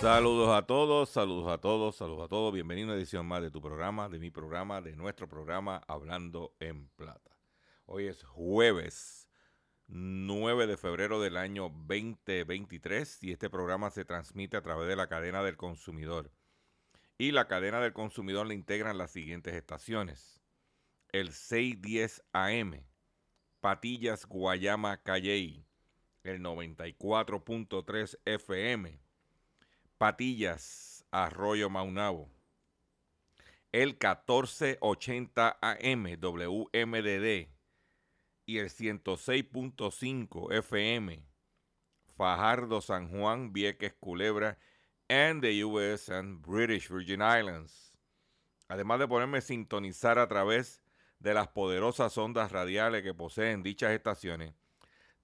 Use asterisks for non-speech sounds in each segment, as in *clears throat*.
Saludos a todos, saludos a todos, saludos a todos. Bienvenido a una edición más de tu programa, de mi programa, de nuestro programa Hablando en Plata. Hoy es jueves 9 de febrero del año 2023 y este programa se transmite a través de la cadena del consumidor. Y la cadena del consumidor le integran las siguientes estaciones. El 610 AM, Patillas, Guayama, Calley. El 94.3 FM, Patillas, Arroyo Maunabo. El 1480 AM WMDD y el 106.5 FM Fajardo, San Juan, Vieques, Culebra and the US and British Virgin Islands. Además de ponerme sintonizar a través de las poderosas ondas radiales que poseen dichas estaciones,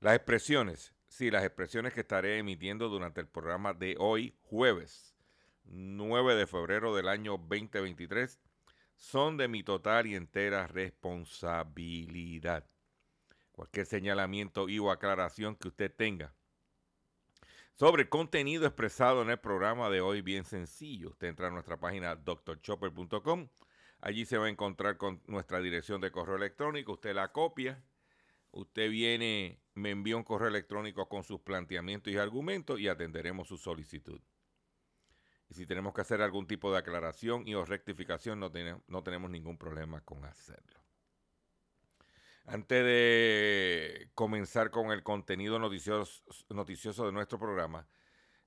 Las expresiones, sí, las expresiones que estaré emitiendo durante el programa de hoy, jueves 9 de febrero del año 2023, son de mi total y entera responsabilidad. Cualquier señalamiento y o aclaración que usted tenga sobre el contenido expresado en el programa de hoy, bien sencillo. Usted entra a nuestra página drchopper.com. Allí se va a encontrar con nuestra dirección de correo electrónico. Usted la copia. Usted viene, me envía un correo electrónico con sus planteamientos y argumentos y atenderemos su solicitud. Y si tenemos que hacer algún tipo de aclaración y o rectificación, no, no tenemos ningún problema con hacerlo. Antes de comenzar con el contenido noticioso, noticioso de nuestro programa,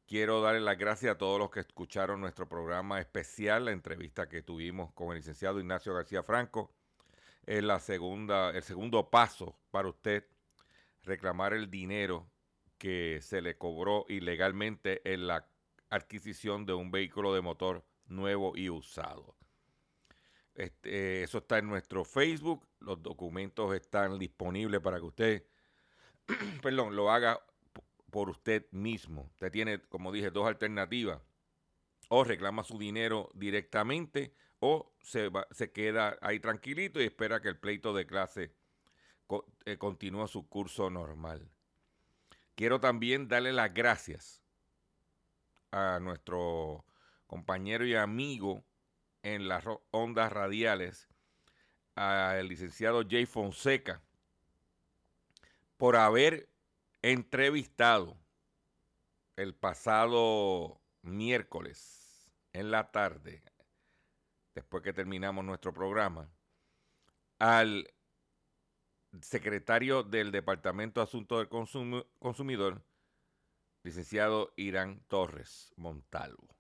quiero darle las gracias a todos los que escucharon nuestro programa especial, la entrevista que tuvimos con el licenciado Ignacio García Franco. Es la segunda, el segundo paso para usted reclamar el dinero que se le cobró ilegalmente en la adquisición de un vehículo de motor nuevo y usado. Este, eso está en nuestro Facebook. Los documentos están disponibles para que usted, *clears throat* perdón, lo haga por usted mismo. Usted tiene, como dije, dos alternativas. O reclama su dinero directamente o se, va- se queda ahí tranquilito y espera que el pleito de clase eh, continúe su curso normal. Quiero también darle las gracias a nuestro compañero y amigo en las ondas radiales, al licenciado Jay Fonseca, por haber entrevistado el pasado miércoles en la tarde, después que terminamos nuestro programa, al secretario del Departamento de Asuntos del Consum- Consumidor, licenciado Irán Torres Montalvo,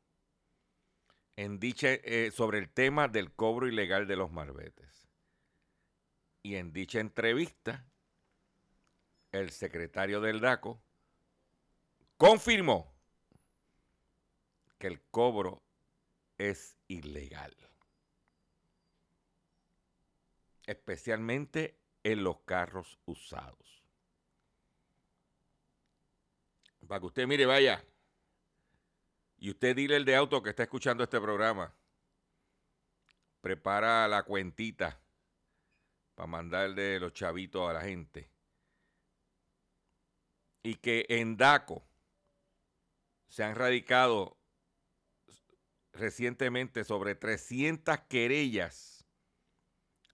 en dicha, eh, sobre el tema del cobro ilegal de los marbetes. Y en dicha entrevista, el secretario del DACO confirmó que el cobro es ilegal. Especialmente en los carros usados. Para que usted mire, vaya. Y usted dile el de auto que está escuchando este programa. Prepara la cuentita para mandarle los chavitos a la gente. Y que en DACO se han radicado recientemente sobre 300 querellas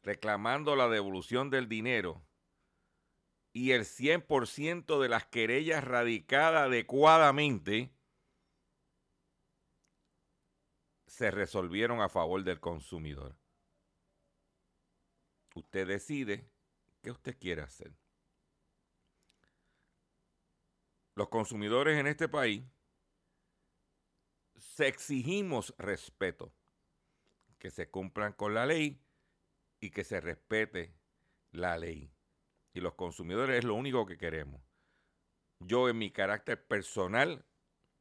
reclamando la devolución del dinero y el 100% de las querellas radicadas adecuadamente se resolvieron a favor del consumidor. Usted decide qué usted quiere hacer. Los consumidores en este país se exigimos respeto, que se cumplan con la ley y que se respete la ley. Y los consumidores es lo único que queremos. Yo en mi carácter personal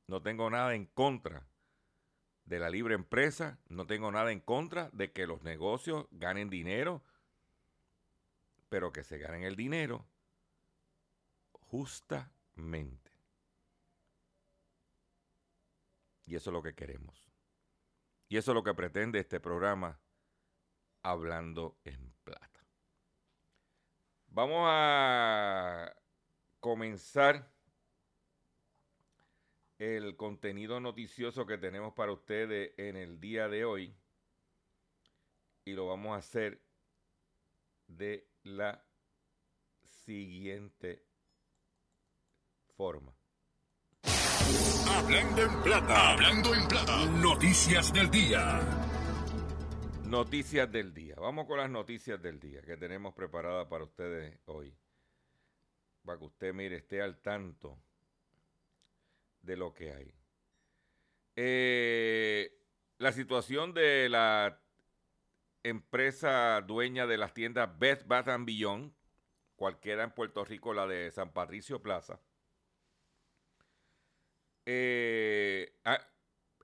no tengo nada en contra de la libre empresa, no tengo nada en contra de que los negocios ganen dinero, pero que se ganen el dinero justamente. Y eso es lo que queremos. Y eso es lo que pretende este programa Hablando en Plata. Vamos a comenzar el contenido noticioso que tenemos para ustedes en el día de hoy. Y lo vamos a hacer de la siguiente forma. Hablando en plata, hablando en plata. Noticias del día. Noticias del día. Vamos con las noticias del día que tenemos preparadas para ustedes hoy. Para que usted, mire, esté al tanto de lo que hay. Eh, la situación de la empresa dueña de las tiendas Best Bath Beyond, cualquiera en Puerto Rico, la de San Patricio Plaza, eh,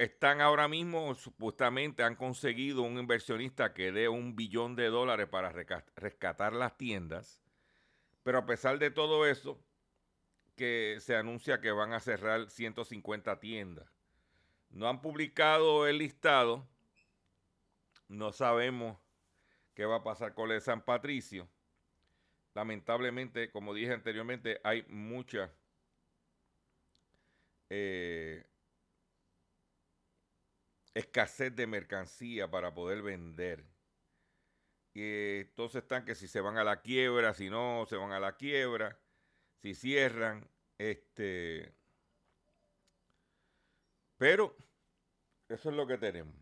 están ahora mismo, supuestamente han conseguido un inversionista que dé un billón de dólares para rescatar las tiendas, pero a pesar de todo eso, que se anuncia que van a cerrar 150 tiendas. No han publicado el listado, no sabemos qué va a pasar con el San Patricio. Lamentablemente, como dije anteriormente, hay mucha eh, escasez de mercancía para poder vender. Y entonces están que si se van a la quiebra, si no, se van a la quiebra, si cierran, este... Pero eso es lo que tenemos.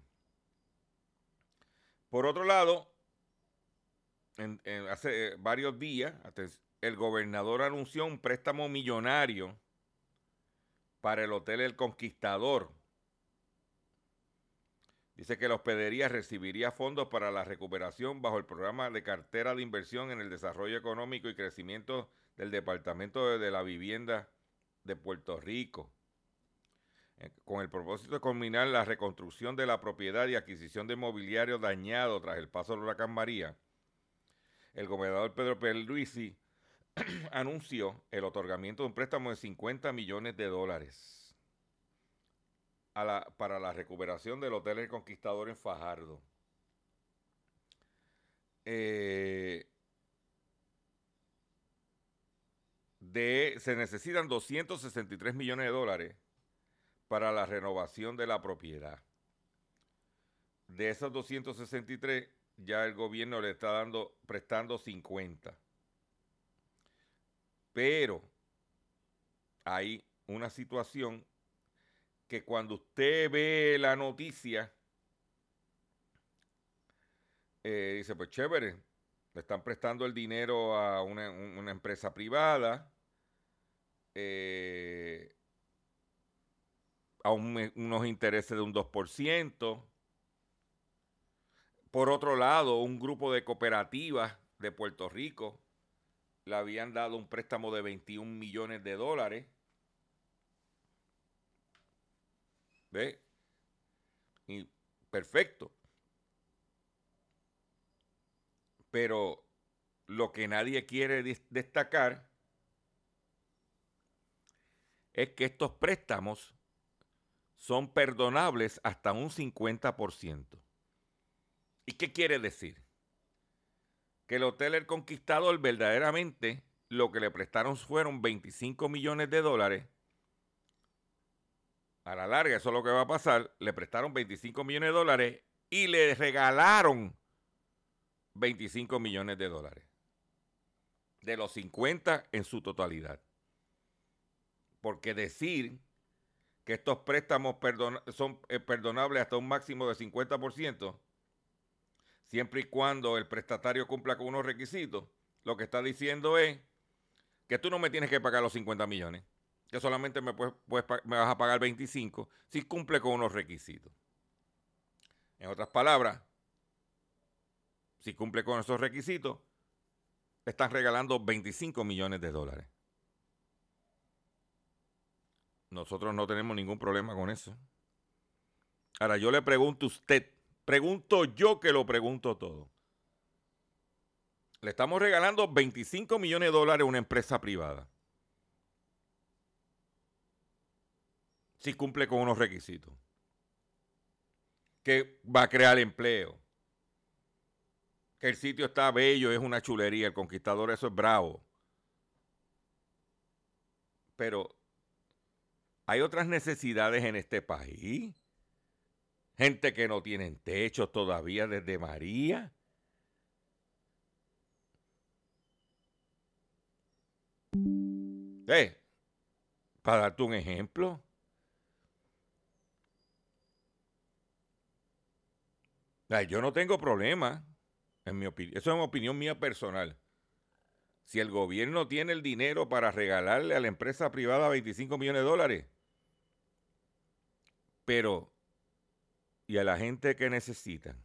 Por otro lado, hace varios días, el gobernador anunció un préstamo millonario para el Hotel El Conquistador. Dice que la hospedería recibiría fondos para la recuperación bajo el programa de cartera de inversión en el desarrollo económico y crecimiento del Departamento de la Vivienda de Puerto Rico, eh, con el propósito de culminar la reconstrucción de la propiedad y adquisición de mobiliario dañado tras el paso del huracán María. El gobernador Pedro Luisi *clears throat* anunció el otorgamiento de un préstamo de 50 millones de dólares para la recuperación del Hotel El Conquistador en Fajardo. Eh, de, se necesitan 263 millones de dólares para la renovación de la propiedad. De esos 263, ya el gobierno le está dando, prestando 50. Pero hay una situación que cuando usted ve la noticia, eh, dice, pues chévere, le están prestando el dinero a una, empresa privada, eh, a unos intereses de un 2%. Por otro lado, un grupo de cooperativas de Puerto Rico le habían dado un préstamo de 21 millones de dólares. ¿Ve? Y perfecto. Pero lo que nadie quiere destacar es que estos préstamos son perdonables hasta un 50%. ¿Y qué quiere decir? Que el Hotel El Conquistador verdaderamente lo que le prestaron fueron 25 millones de dólares. A la larga, eso es lo que va a pasar. Le prestaron 25 millones de dólares y le regalaron 25 millones de dólares. De los 50 en su totalidad. Porque decir que estos préstamos son eh, perdonables hasta un máximo de 50%, siempre y cuando el prestatario cumpla con unos requisitos, lo que está diciendo es que tú no me tienes que pagar los 50 millones, que solamente me, puedes, me vas a pagar 25 si cumple con unos requisitos. En otras palabras, si cumple con esos requisitos, están regalando 25 millones de dólares. Nosotros no tenemos ningún problema con eso. Ahora yo le pregunto a usted, pregunto yo que lo pregunto todo. Le estamos regalando 25 millones de dólares a una empresa privada. Si cumple con unos requisitos. Que va a crear empleo. Que el sitio está bello, es una chulería. El conquistador, eso es bravo. Pero hay otras necesidades en este país. Gente que no tienen techo todavía desde María. Eh, para darte un ejemplo. Yo no tengo problema, en mi opinión. Eso es una opinión mía personal. Si el gobierno tiene el dinero para regalarle a la empresa privada 25 millones de dólares, pero, ¿y a la gente que necesitan?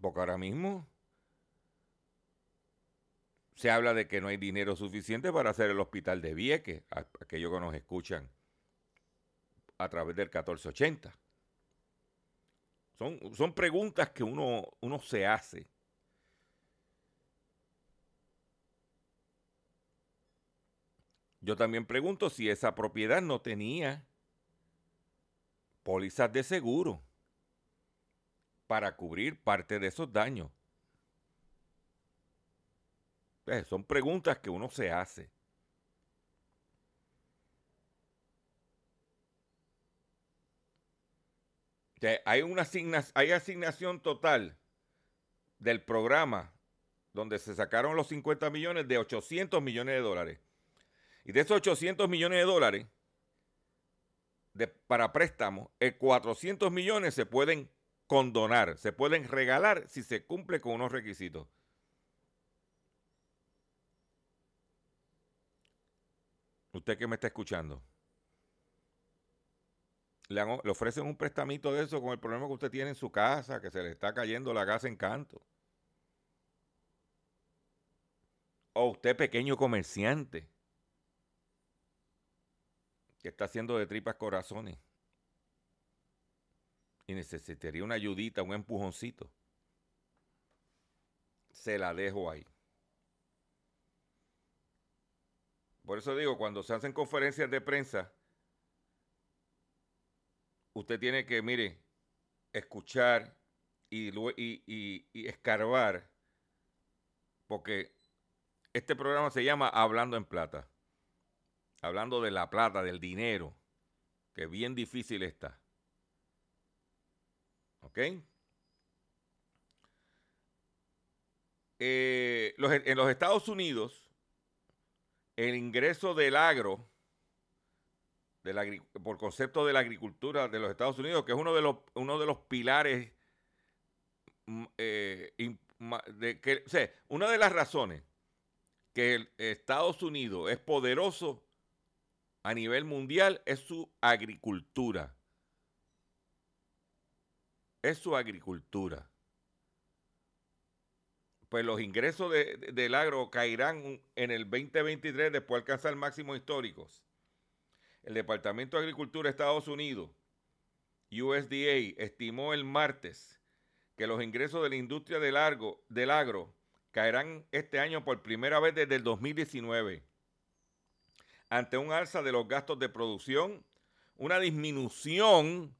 Porque ahora mismo se habla de que no hay dinero suficiente para hacer el hospital de Vieques, aquellos que nos escuchan a través del 1480. Son, son preguntas que uno, uno se hace. Yo también pregunto si esa propiedad no tenía pólizas de seguro para cubrir parte de esos daños. Eh, son preguntas que uno se hace. Hay una asignación, hay asignación total del programa donde se sacaron los 50 millones de 800 millones de dólares. Y de esos 800 millones de dólares de, para préstamos, el 400 millones se pueden condonar, se pueden regalar si se cumple con unos requisitos. Usted que me está escuchando, le, ofrecen un prestamito de eso con el problema que usted tiene en su casa, que se le está cayendo la casa en canto. O usted pequeño comerciante que está haciendo de tripas corazones y necesitaría una ayudita, un empujoncito, se la dejo ahí. Por eso digo, cuando se hacen conferencias de prensa, usted tiene que, mire, escuchar y, y, y, escarbar, porque este programa se llama Hablando en Plata hablando de la plata, del dinero, que bien difícil está. ¿Ok? Eh, en los Estados Unidos, el ingreso del agro, por concepto de la agricultura de los Estados Unidos, que es uno de los, uno de los pilares, mm, eh, de, que, una de las razones que Estados Unidos es poderoso a nivel mundial es su agricultura. Es su agricultura. pues los ingresos de- del agro caerán en el 2023 después de alcanzar máximos históricos. El Departamento de Agricultura de Estados Unidos, USDA, estimó el martes que los ingresos de la industria del, largo, del agro caerán este año por primera vez desde el 2019, ante un alza de los gastos de producción, una disminución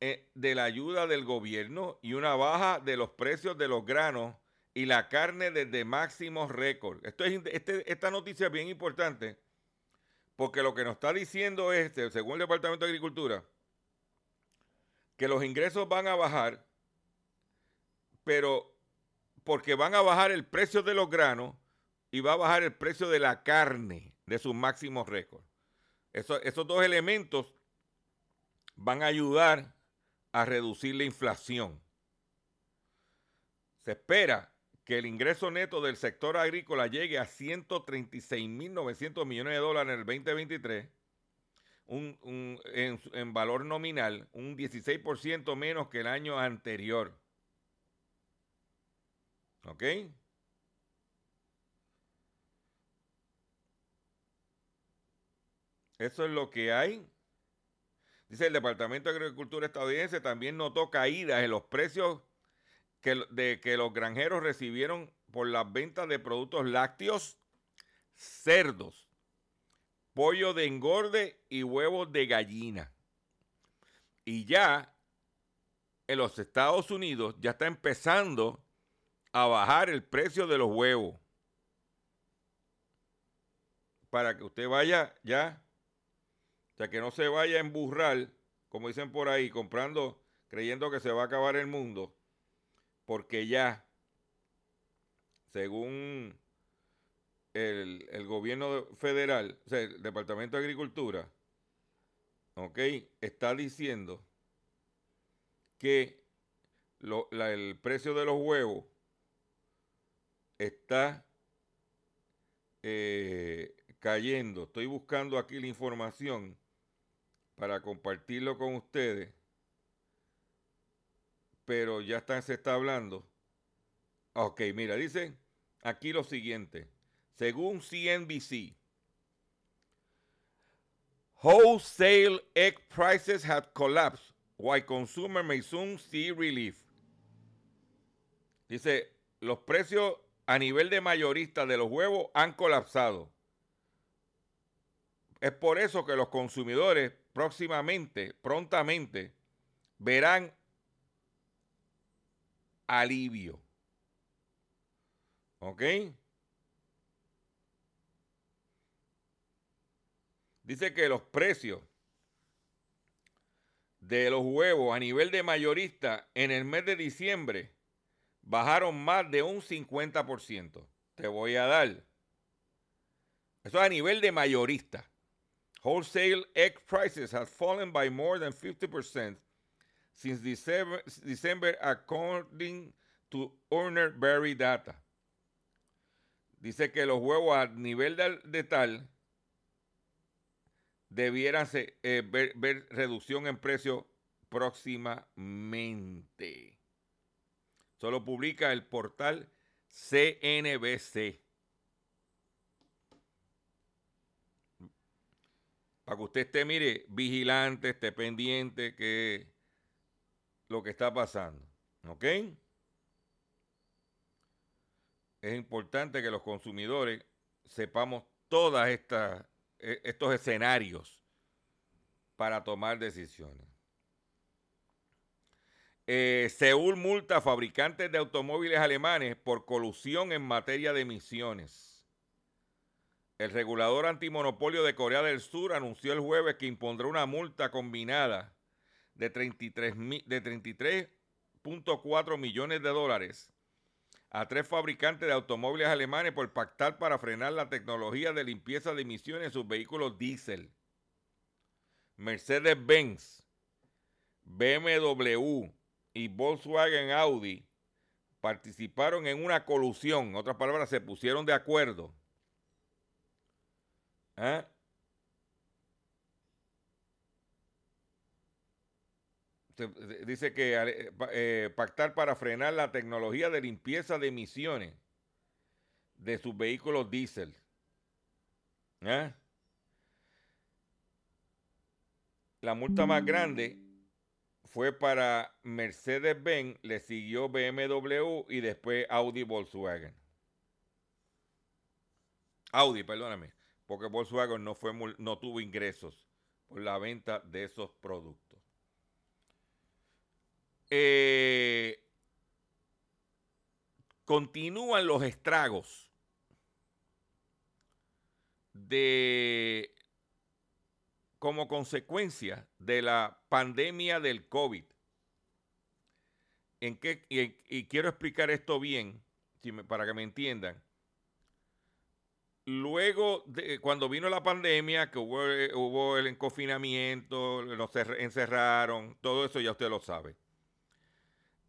eh, de la ayuda del gobierno y una baja de los precios de los granos y la carne desde máximos récord. Es, este- esta noticia es bien importante porque lo que nos está diciendo es, según el Departamento de Agricultura, que los ingresos van a bajar, pero porque van a bajar el precio de los granos y va a bajar el precio de la carne de sus máximos récords. Eso- esos dos elementos van a ayudar a reducir la inflación. Se espera que el ingreso neto del sector agrícola llegue a 136.900 millones de dólares en el 2023, un- un- en, en valor nominal, un 16% menos que el año anterior. ¿Ok? Eso es lo que hay. Dice el Departamento de Agricultura estadounidense también notó caídas en los precios que, de que los granjeros recibieron por las ventas de productos lácteos, cerdos, pollo de engorde y huevos de gallina. Y ya en los Estados Unidos ya está empezando a bajar el precio de los huevos. Para que usted vaya ya, sea, que no se vaya a emburrar, como dicen por ahí, comprando, creyendo que se va a acabar el mundo, porque ya, según el, el gobierno federal, o sea, el Departamento de Agricultura, ¿ok? Está diciendo que lo- la- el precio de los huevos está eh, cayendo. Estoy buscando aquí la información para compartirlo con ustedes, pero ya se está hablando. Ok, mira, dice aquí lo siguiente. Según CNBC, wholesale egg prices have collapsed while consumers may soon see relief. Dice, los precios a nivel de mayorista de los huevos han colapsado. Es por eso que los consumidores próximamente, prontamente, verán alivio. ¿Ok? Dice que los precios de los huevos a nivel de mayorista en el mes de diciembre bajaron más de un 50%. Te voy a dar. Eso es a nivel de mayorista. Wholesale egg prices have fallen by more than 50% since December, according to Urner Berry data. Dice que los huevos a nivel de, de tal debieran eh, ver, ver reducción en precio próximamente. Solo publica el portal CNBC. Para que usted esté, mire, vigilante, esté pendiente que lo que está pasando. ¿Ok? Es importante que los consumidores sepamos estas eh, estos escenarios para tomar decisiones. Eh, Seúl multa a fabricantes de automóviles alemanes por colusión en materia de emisiones. El regulador antimonopolio de Corea del Sur anunció el jueves que impondrá una multa combinada de 33 mi- de 33.4 millones de dólares a tres fabricantes de automóviles alemanes por pactar para frenar la tecnología de limpieza de emisiones en sus vehículos diésel. Mercedes-Benz, BMW y Volkswagen Audi participaron en una colusión, en otras palabras, se pusieron de acuerdo. ¿Ah? Dice que eh, eh, pactar para frenar la tecnología de limpieza de emisiones de sus vehículos diésel. ¿Ah? La multa más grande fue para Mercedes-Benz, le siguió BMW y después Audi Volkswagen. Audi, perdóname, porque Volkswagen no tuvo ingresos por la venta de esos productos. Eh, continúan los estragos de como consecuencia de la pandemia del COVID. ¿En qué, y, quiero explicar esto bien para que me entiendan. Luego, de, cuando vino la pandemia, que hubo, el confinamiento, nos cer- encerraron, todo eso ya usted lo sabe.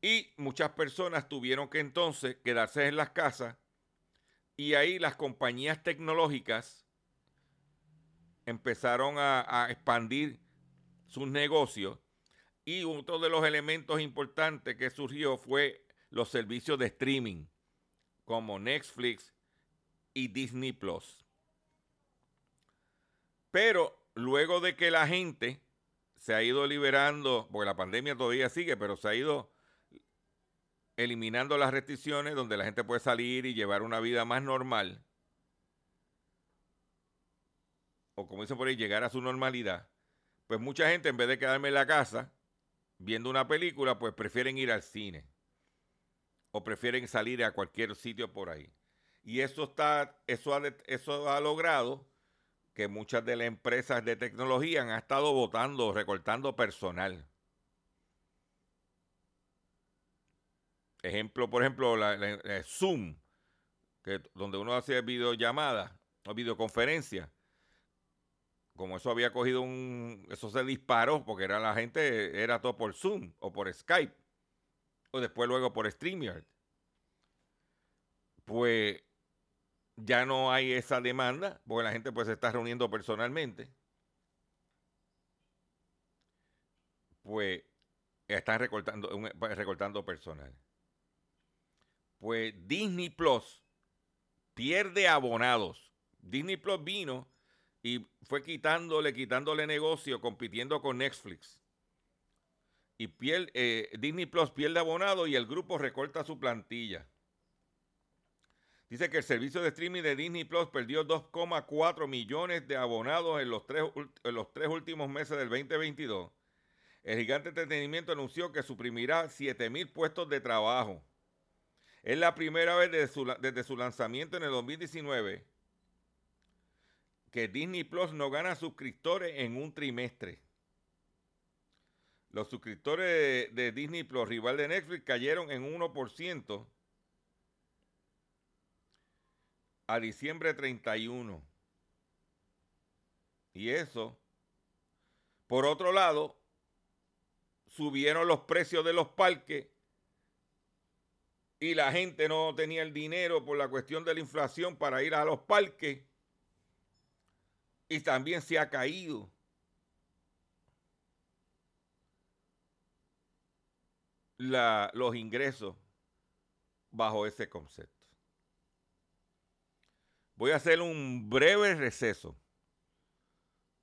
Y muchas personas tuvieron que entonces quedarse en las casas y ahí las compañías tecnológicas empezaron a, expandir sus negocios y otro de los elementos importantes que surgió fue los servicios de streaming como Netflix y Disney Plus. Pero luego de que la gente se ha ido liberando, porque la pandemia todavía sigue, pero se ha ido eliminando las restricciones donde la gente puede salir y llevar una vida más normal, o como dicen por ahí, llegar a su normalidad, pues mucha gente en vez de quedarme en la casa viendo una película, pues prefieren ir al cine o prefieren salir a cualquier sitio por ahí. Y eso está, eso ha, eso ha logrado que muchas de las empresas de tecnología han estado votando, recortando personal. Ejemplo, por ejemplo, la, Zoom, que, donde uno hace videollamadas o videoconferencias. Como eso había cogido un. Eso se disparó porque era la gente, era todo por Zoom o por Skype. O después luego por StreamYard. Pues ya no hay esa demanda, porque la gente pues se está reuniendo personalmente. Pues están recortando, recortando personal. Pues Disney Plus pierde abonados. Disney Plus vino y fue quitándole, quitándole negocio, compitiendo con Netflix. Y eh, Disney Plus pierde abonados y el grupo recorta su plantilla. Dice que el servicio de streaming de Disney Plus perdió 2,4 millones de abonados en los, tres, en los tres últimos meses del 2022. El gigante entretenimiento anunció que suprimirá 7 mil puestos de trabajo. Es la primera vez desde su, desde su lanzamiento en el 2019 que Disney Plus no gana suscriptores en un trimestre. Los suscriptores de, de Disney Plus, rival de Netflix, cayeron en 1% a diciembre 31. Y eso, por otro lado, subieron los precios de los parques y la gente no tenía el dinero por la cuestión de la inflación para ir a los parques y también se ha caído. la- los ingresos bajo ese concepto. Voy a hacer un breve receso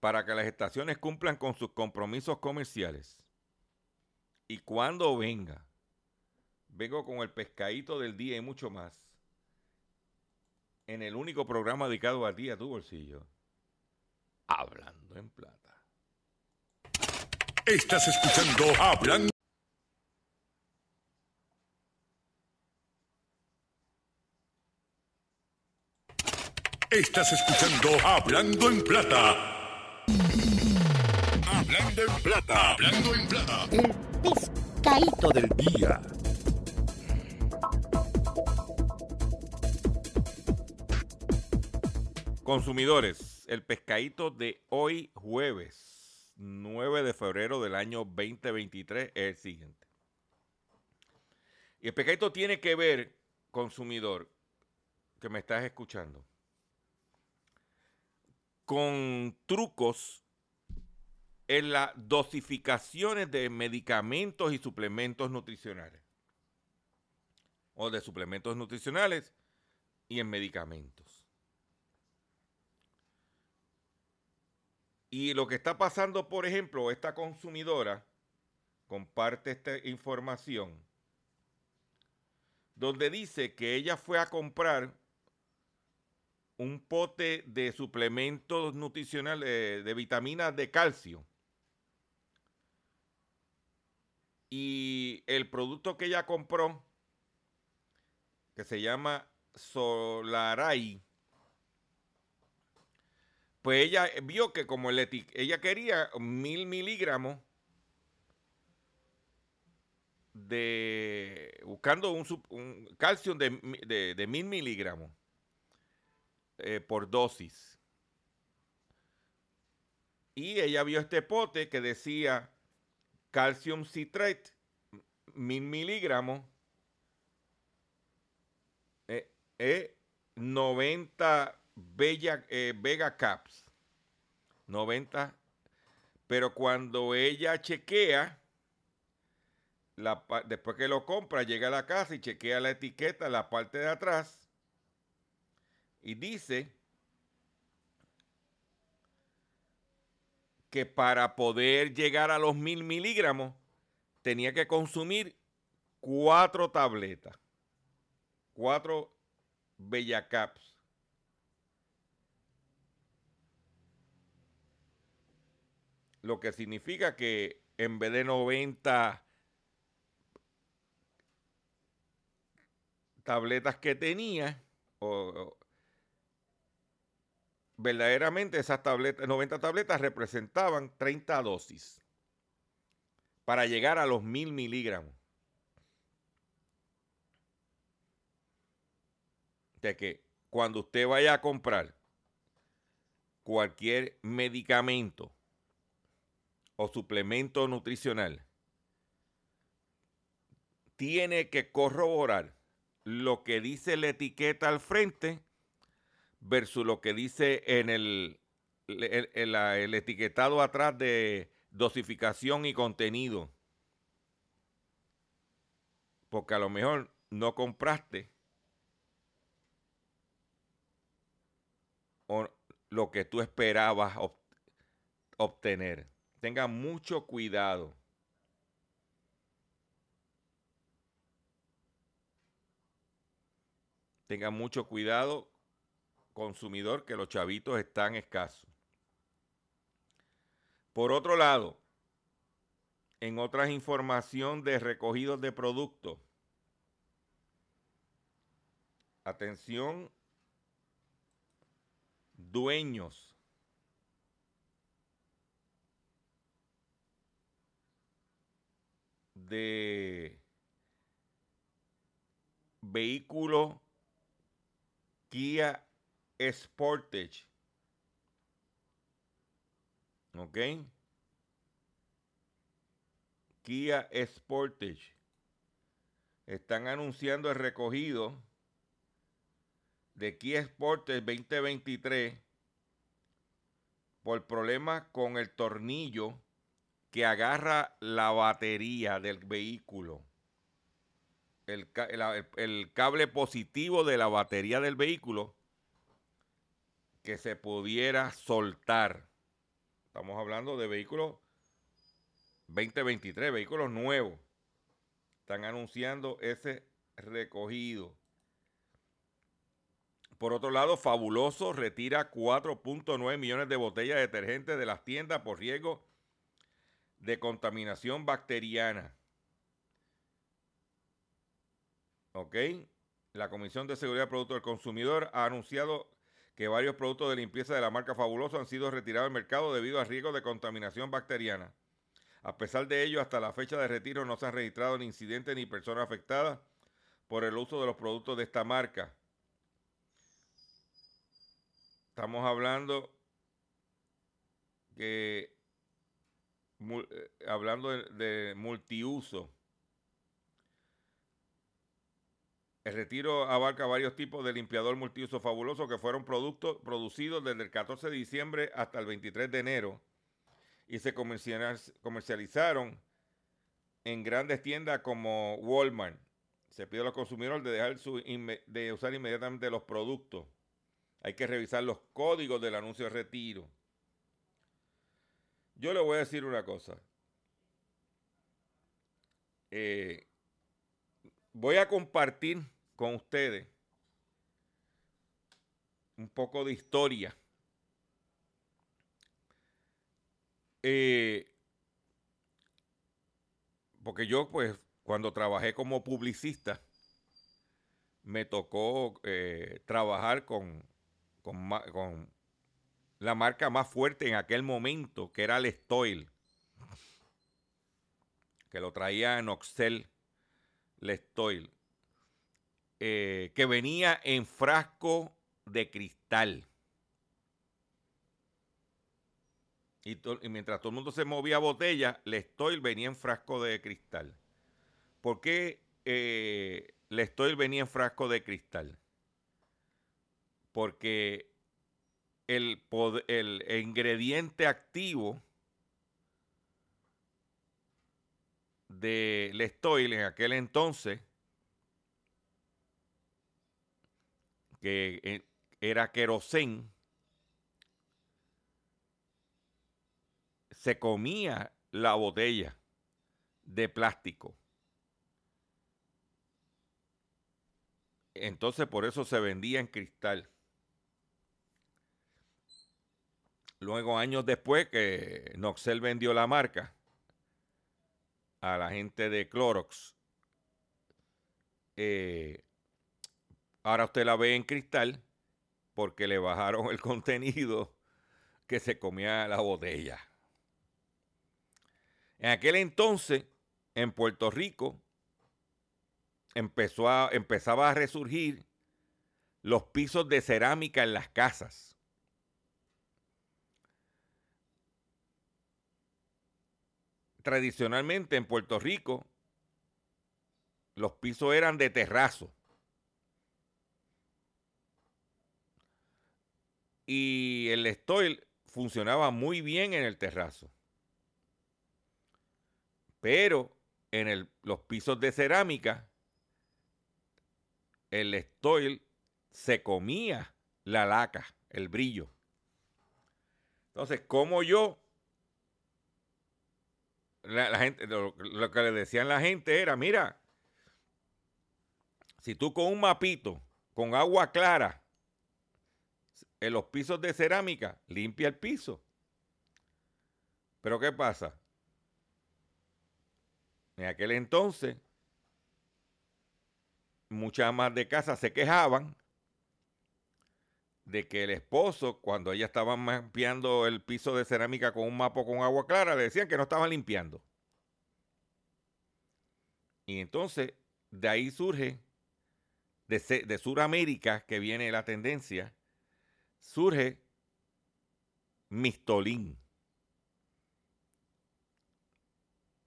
para que las estaciones cumplan con sus compromisos comerciales. Y cuando venga, vengo con el pescadito del día y mucho más. En el único programa dedicado a ti, a tu bolsillo. Hablando en plata. Estás escuchando Hablando. Estás escuchando Hablando en Plata. Hablando en Plata. Hablando en Plata. El pescadito del día. Consumidores, el pescadito de hoy jueves 9 de febrero del año 2023 es el siguiente. Y el pescadito tiene que ver, consumidor, que me estás escuchando, con trucos en las dosificaciones de medicamentos y suplementos nutricionales. O de suplementos nutricionales y en medicamentos. Y lo que está pasando, por ejemplo, esta consumidora comparte esta información donde dice que ella fue a comprar un pote de suplementos nutricionales de, vitaminas de calcio. Y el producto que ella compró, que se llama Solaray, pues ella vio que como el ella quería mil miligramos de buscando un, calcio de, mil miligramos eh, por dosis. Y ella vio este pote que decía calcium citrate, mil miligramos, eh, 90 eh, bella, eh, Vega Caps. 90. Pero cuando ella chequea, después que lo compra, llega a la casa y chequea la etiqueta la parte de atrás y dice que para poder llegar a los mil miligramos tenía que consumir cuatro tabletas, cuatro Bellacaps. Lo que significa que en vez de 90 tabletas que tenía, verdaderamente esas tabletas, 90 tabletas representaban 30 dosis para llegar a los mil miligramos. De que cuando usted vaya a comprar cualquier medicamento o suplemento nutricional, tiene que corroborar lo que dice la etiqueta al frente versus lo que dice en el, el, etiquetado atrás de dosificación y contenido. Porque a lo mejor no compraste lo que tú esperabas obtener. Tenga mucho cuidado. Tenga mucho cuidado, consumidor, que los chavitos están escasos. Por otro lado, en otras información de recogidos de productos, atención, dueños de vehículo Kia Sportage. ¿Ok? Kia Sportage. Están anunciando el recogido de Kia Sportage 2023 por problemas con el tornillo que agarra la batería del vehículo. El, cable positivo de la batería del vehículo que se pudiera soltar. Estamos hablando de vehículos 2023, vehículos nuevos. Están anunciando ese recogido. Por otro lado, Fabuloso retira 4.9 millones de botellas de detergente de las tiendas por riesgo de contaminación bacteriana. ¿Ok? La Comisión de Seguridad de Productos del Consumidor ha anunciado que varios productos de limpieza de la marca Fabuloso han sido retirados del mercado debido a riesgos de contaminación bacteriana. A pesar de ello, hasta la fecha de retiro no se han registrado ni incidentes ni personas afectadas por el uso de los productos de esta marca. Estamos hablando que eh, hablando de, multiuso. El retiro abarca varios tipos de limpiador multiuso fabuloso que fueron productos producidos desde el 14 de diciembre hasta el 23 de enero y se comercializ- comercializaron en grandes tiendas como Walmart. Se pide a los consumidores de dejar su de usar inmediatamente los productos. Hay que revisar los códigos del anuncio de retiro. Yo le voy a decir una cosa. Eh, voy a compartir con ustedes un poco de historia. Eh, porque yo, pues, cuando trabajé como publicista, me tocó eh, trabajar con, con, con la marca más fuerte en aquel momento, que era el Stoil, que lo traía Noxel, Lestoil, eh, que venía en frasco de cristal. Y, mientras todo el mundo se movía botella, Lestoil venía en frasco de cristal. ¿Por qué eh, Lestoil venía en frasco de cristal? Porque el, ingrediente activo de Lestoil en aquel entonces, que eh, era querosén, se comía la botella de plástico. Entonces por eso se vendía en cristal. Luego, años después que Noxel vendió la marca a la gente de Clorox, eh, ahora usted la ve en cristal porque le bajaron el *laughs* contenido que se comía la botella. En aquel entonces, en Puerto Rico, empezó a, empezaba a resurgir los pisos de cerámica en las casas. Tradicionalmente en Puerto Rico, los pisos eran de terrazo. Y el Stoil funcionaba muy bien en el terrazo. Pero en el- los pisos de cerámica, el Stoil se comía la laca, el brillo. Entonces, como yo, la, gente, lo, lo que le decían la gente era, mira, si tú con un mapito, con agua clara, en los pisos de cerámica, limpia el piso. Pero ¿qué pasa? En aquel entonces, muchas amas de casa se quejaban de que el esposo, cuando ella estaba limpiando el piso de cerámica con un mapo con agua clara, le decían que no estaban limpiando. Y entonces, de ahí surge, de, de Sudamérica, que viene la tendencia, surge Mistolín.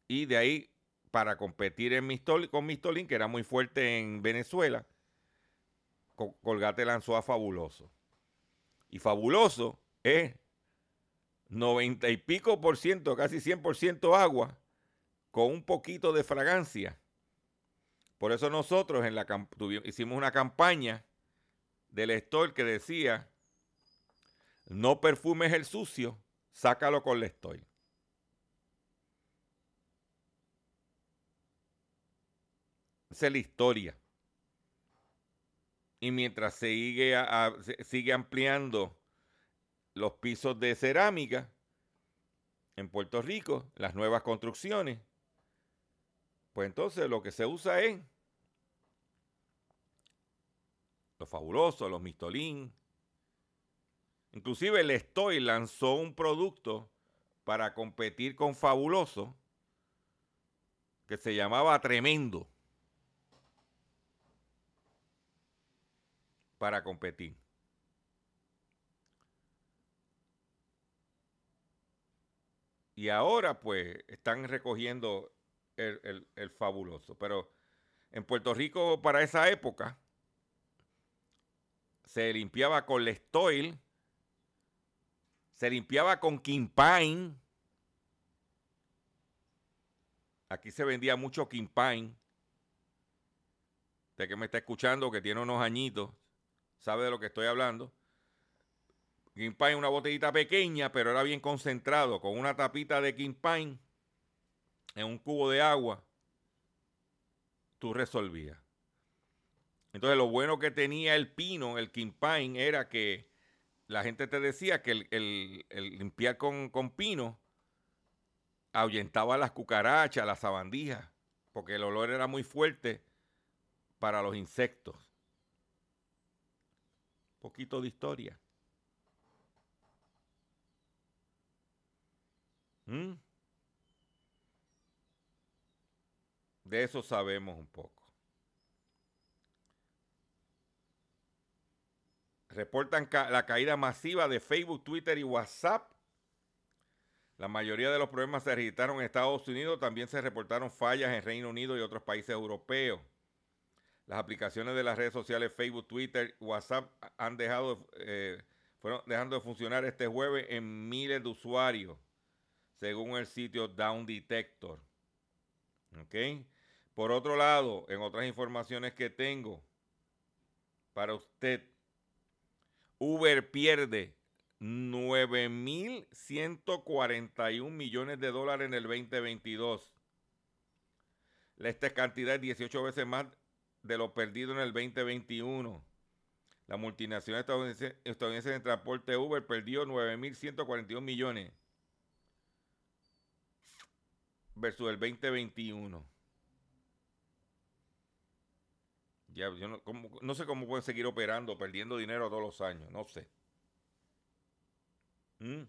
Y de ahí, para competir en Mistol, con Mistolín, que era muy fuerte en Venezuela, Co- Colgate lanzó a Fabuloso. Y Fabuloso es 90 y pico por ciento, casi 100 por ciento agua, con un poquito de fragancia. Por eso nosotros en la, hicimos una campaña del Estor que decía, no perfumes el sucio, sácalo con Lestoy. Esa es la historia. Y mientras sigue, sigue ampliando los pisos de cerámica en Puerto Rico, las nuevas construcciones, pues entonces lo que se usa es los fabulosos, los mistolín. Inclusive el Estoy lanzó un producto para competir con Fabuloso que se llamaba Tremendo. Para competir. Y ahora pues están recogiendo el, el- el fabuloso. Pero en Puerto Rico para esa época se limpiaba con Lestoil, se limpiaba con Pine, Aquí se vendía mucho Pine. Usted que me está escuchando, que tiene unos añitos, sabe de lo que estoy hablando. King Pine, una botellita pequeña, pero era bien concentrado, con una tapita de King Pine en un cubo de agua. Tú resolvías. Entonces, lo bueno que tenía el pino, el King Pine, era que la gente te decía que el, limpiar con, con pino ahuyentaba las cucarachas, las sabandijas, porque el olor era muy fuerte para los insectos. Poquito de historia. ¿Mm? De eso sabemos un poco. Reportan la caída masiva de Facebook, Twitter y WhatsApp la mayoría de los problemas se registraron en Estados Unidos, también se reportaron fallas en Reino Unido y otros países europeos. Las aplicaciones de las redes sociales Facebook, Twitter, WhatsApp han dejado, eh, fueron dejando de funcionar este jueves en miles de usuarios, según el sitio Down Detector. Por otro lado, en otras informaciones que tengo para usted, Uber pierde 9.141 millones de dólares en el 2022. Esta cantidad es 18 veces más de lo perdido en el 2021. La multinacional estadounidense, de transporte Uber perdió 9.142 millones versus el 2021. Ya, yo no, no sé cómo pueden seguir operando, perdiendo dinero todos los años, no sé. Mm.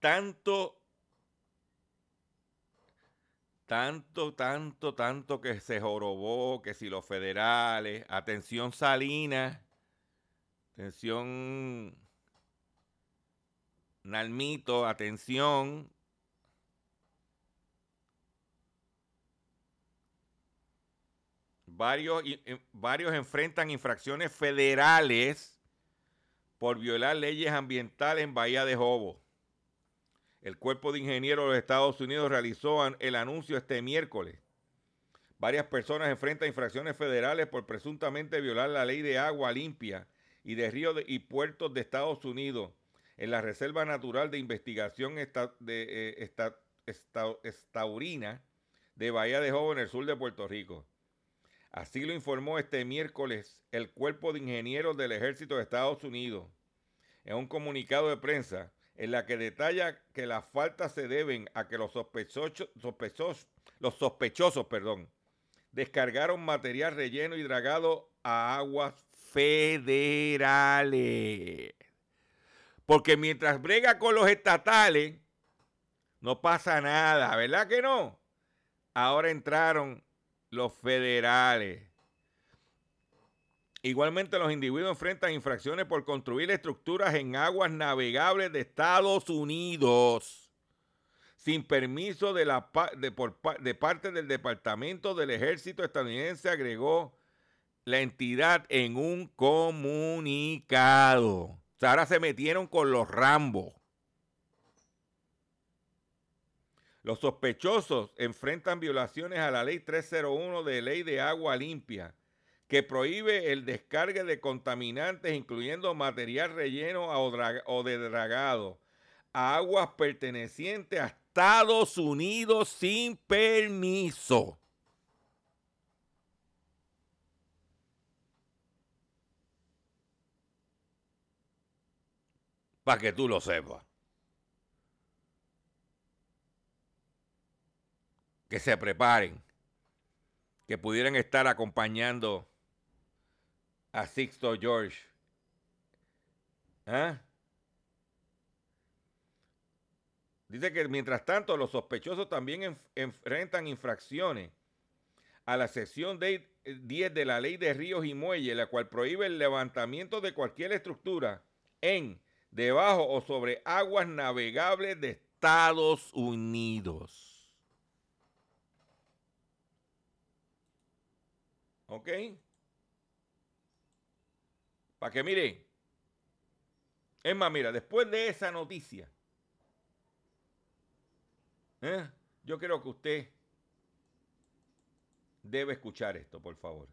Tanto, tanto, tanto, tanto que se jorobó, que si los federales, atención Salina, atención Nalmito, atención, Varios, varios enfrentan infracciones federales por violar leyes ambientales en Bahía de Jobo. El Cuerpo de Ingenieros de los Estados Unidos realizó el anuncio este miércoles. Varias personas enfrentan infracciones federales por presuntamente violar la ley de agua limpia y de ríos y puertos de Estados Unidos en la Reserva Natural de Investigación de, eh, Estaurina de Bahía de Jobo en el sur de Puerto Rico. Así lo informó este miércoles el Cuerpo de Ingenieros del Ejército de Estados Unidos en un comunicado de prensa en la que detalla que las faltas se deben a que los sospechosos, los sospechosos perdón, descargaron material relleno y dragado a aguas federales. Porque mientras brega con los estatales, no pasa nada, ¿verdad que no? Ahora entraron los federales. Igualmente los individuos enfrentan infracciones por construir estructuras en aguas navegables de Estados Unidos sin permiso de, la, de, de parte del Departamento del Ejército estadounidense, agregó la entidad en un comunicado. O sea, ahora se metieron con los rambos. Los sospechosos enfrentan violaciones a la ley 301 de ley de agua limpia, que prohíbe el descargue de contaminantes, incluyendo material relleno o de dragado, a aguas pertenecientes a Estados Unidos sin permiso. Para que tú lo sepas. que se preparen, que pudieran estar acompañando a Sixto George. ¿Ah? Dice que mientras tanto los sospechosos también enfrentan infracciones a la sección 10 de la ley de ríos y muelles, la cual prohíbe el levantamiento de cualquier estructura en, debajo o sobre aguas navegables de Estados Unidos. ¿Ok? Para que mire. Es más, mira, después de esa noticia, ¿eh? yo creo que usted debe escuchar esto, por favor.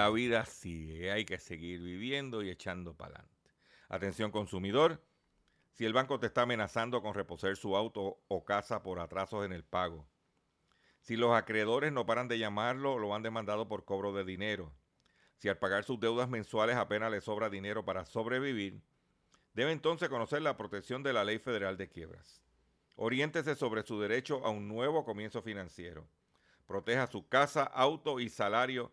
la vida sigue, hay que seguir viviendo y echando para adelante. Atención consumidor, si el banco te está amenazando con reposer su auto o casa por atrasos en el pago, si los acreedores no paran de llamarlo, o lo han demandado por cobro de dinero, si al pagar sus deudas mensuales apenas le sobra dinero para sobrevivir, debe entonces conocer la protección de la Ley Federal de Quiebras. Oriéntese sobre su derecho a un nuevo comienzo financiero. Proteja su casa, auto y salario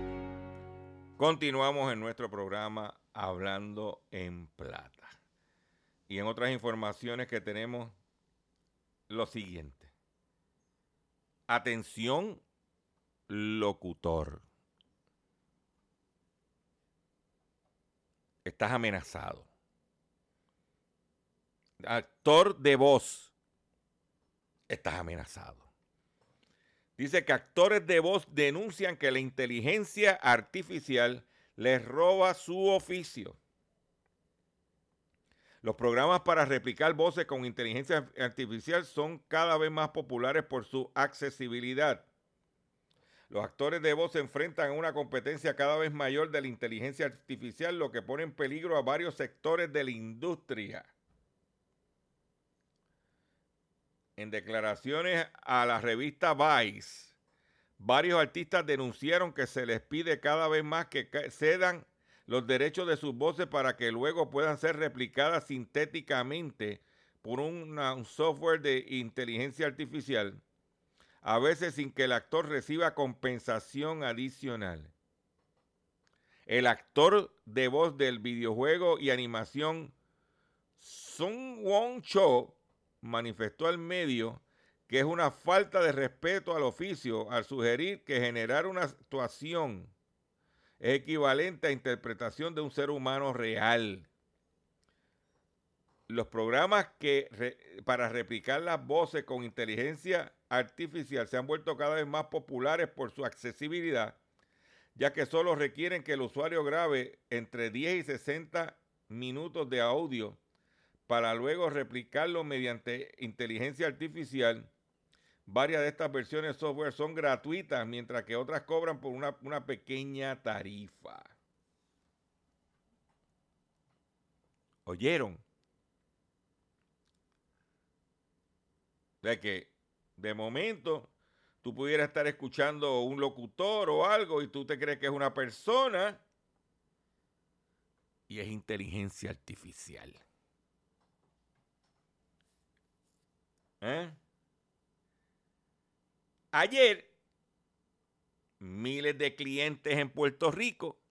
Continuamos en nuestro programa Hablando en Plata. Y en otras informaciones que tenemos, lo siguiente. Atención, locutor. Estás amenazado. Actor de voz. Estás amenazado. Dice que actores de voz denuncian que la inteligencia artificial les roba su oficio. Los programas para replicar voces con inteligencia artificial son cada vez más populares por su accesibilidad. Los actores de voz se enfrentan a una competencia cada vez mayor de la inteligencia artificial, lo que pone en peligro a varios sectores de la industria. En declaraciones a la revista Vice, varios artistas denunciaron que se les pide cada vez más que cedan los derechos de sus voces para que luego puedan ser replicadas sintéticamente por un software de inteligencia artificial, a veces sin que el actor reciba compensación adicional. El actor de voz del videojuego y animación Sung Won Cho manifestó al medio que es una falta de respeto al oficio al sugerir que generar una actuación es equivalente a interpretación de un ser humano real. Los programas que para replicar las voces con inteligencia artificial se han vuelto cada vez más populares por su accesibilidad, ya que solo requieren que el usuario grabe entre 10 y 60 minutos de audio para luego replicarlo mediante inteligencia artificial. Varias de estas versiones de software son gratuitas, mientras que otras cobran por una, una pequeña tarifa. ¿Oyeron? De que de momento tú pudieras estar escuchando un locutor o algo y tú te crees que es una persona y es inteligencia artificial. ¿Eh? Ayer, miles de clientes en Puerto Rico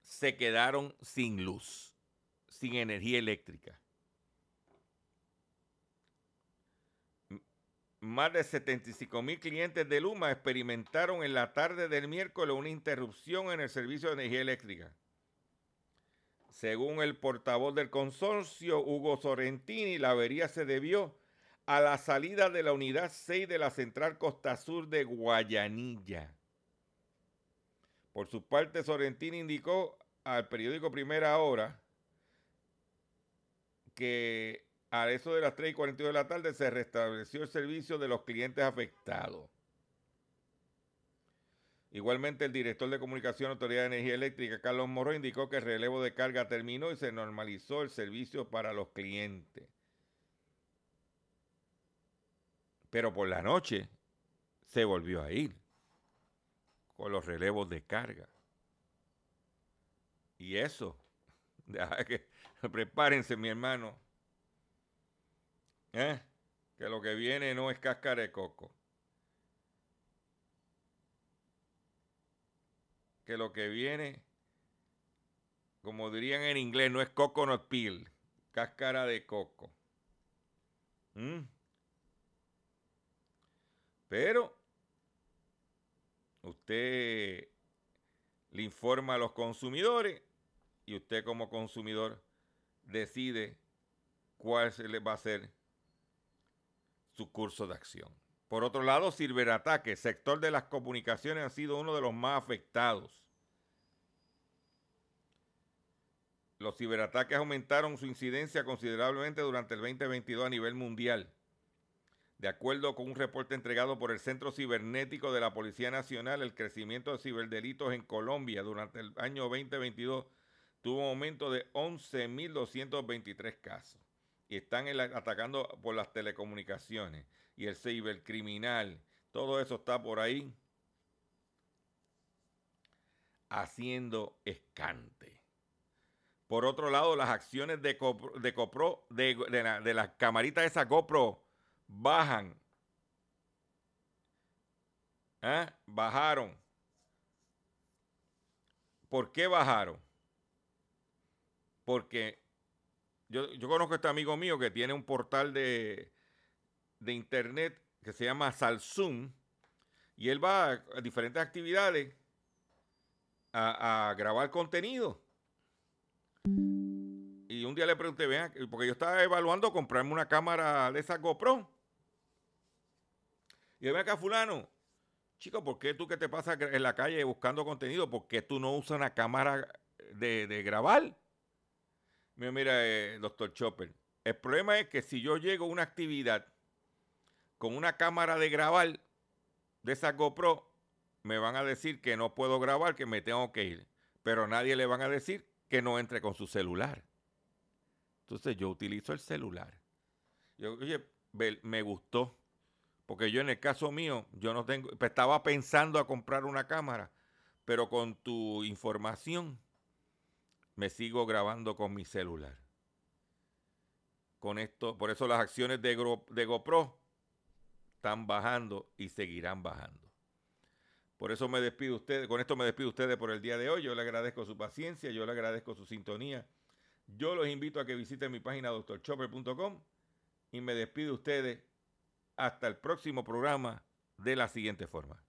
se quedaron sin luz, sin energía eléctrica. Más de 75 mil clientes de Luma experimentaron en la tarde del miércoles una interrupción en el servicio de energía eléctrica. Según el portavoz del consorcio, Hugo Sorrentini, la avería se debió a la salida de la unidad 6 de la Central Costa Sur de Guayanilla. Por su parte, Sorrentini indicó al periódico Primera Hora que a eso de las 3 y 42 de la tarde se restableció el servicio de los clientes afectados. Igualmente, el director de comunicación Autoridad de Energía Eléctrica, Carlos Morro, indicó que el relevo de carga terminó y se normalizó el servicio para los clientes. Pero por la noche se volvió a ir con los relevos de carga. Y eso, *laughs* prepárense, mi hermano, ¿eh? que lo que viene no es cáscara de coco. Que lo que viene, como dirían en inglés, no es coconut peel, cáscara de coco. ¿Mm? Pero usted le informa a los consumidores y usted como consumidor decide cuál se le va a ser su curso de acción. Por otro lado, ciberataques, sector de las comunicaciones, ha sido uno de los más afectados. Los ciberataques aumentaron su incidencia considerablemente durante el 2022 a nivel mundial. De acuerdo con un reporte entregado por el Centro Cibernético de la Policía Nacional, el crecimiento de ciberdelitos en Colombia durante el año 2022 tuvo un aumento de 11.223 casos. Y están atacando por las telecomunicaciones y el cibercriminal. Todo eso está por ahí haciendo escante. Por otro lado, las acciones de, de Copro, de, de, las camaritas de esa GoPro bajan. ¿Eh? Bajaron. ¿Por qué bajaron? Porque yo, yo, conozco a este amigo mío que tiene un portal de, de internet que se llama Salsum y él va a diferentes actividades a, grabar contenido. Y un día le pregunté, vean, porque yo estaba evaluando comprarme una cámara de esa GoPro. Y ve acá, fulano, chico, ¿por qué tú que te pasas en la calle buscando contenido? ¿Por qué tú no usas una cámara de, grabar? Mira, mira, eh, doctor Chopper, el problema es que si yo llego a una actividad con una cámara de grabar de esa GoPro, me van a decir que no puedo grabar, que me tengo que ir. Pero nadie le van a decir que no entre con su celular. Entonces yo utilizo el celular. Yo, oye, me gustó. Porque yo en el caso mío, yo no tengo, pues, estaba pensando a comprar una cámara, pero con tu información me sigo grabando con mi celular. Con esto, por eso las acciones de, de GoPro están bajando y seguirán bajando. Por eso me despido ustedes, con esto me despido ustedes por el día de hoy. Yo le agradezco su paciencia, yo le agradezco su sintonía. Yo los invito a que visiten mi página doctorchopper.com y me despido ustedes hasta el próximo programa de la siguiente forma.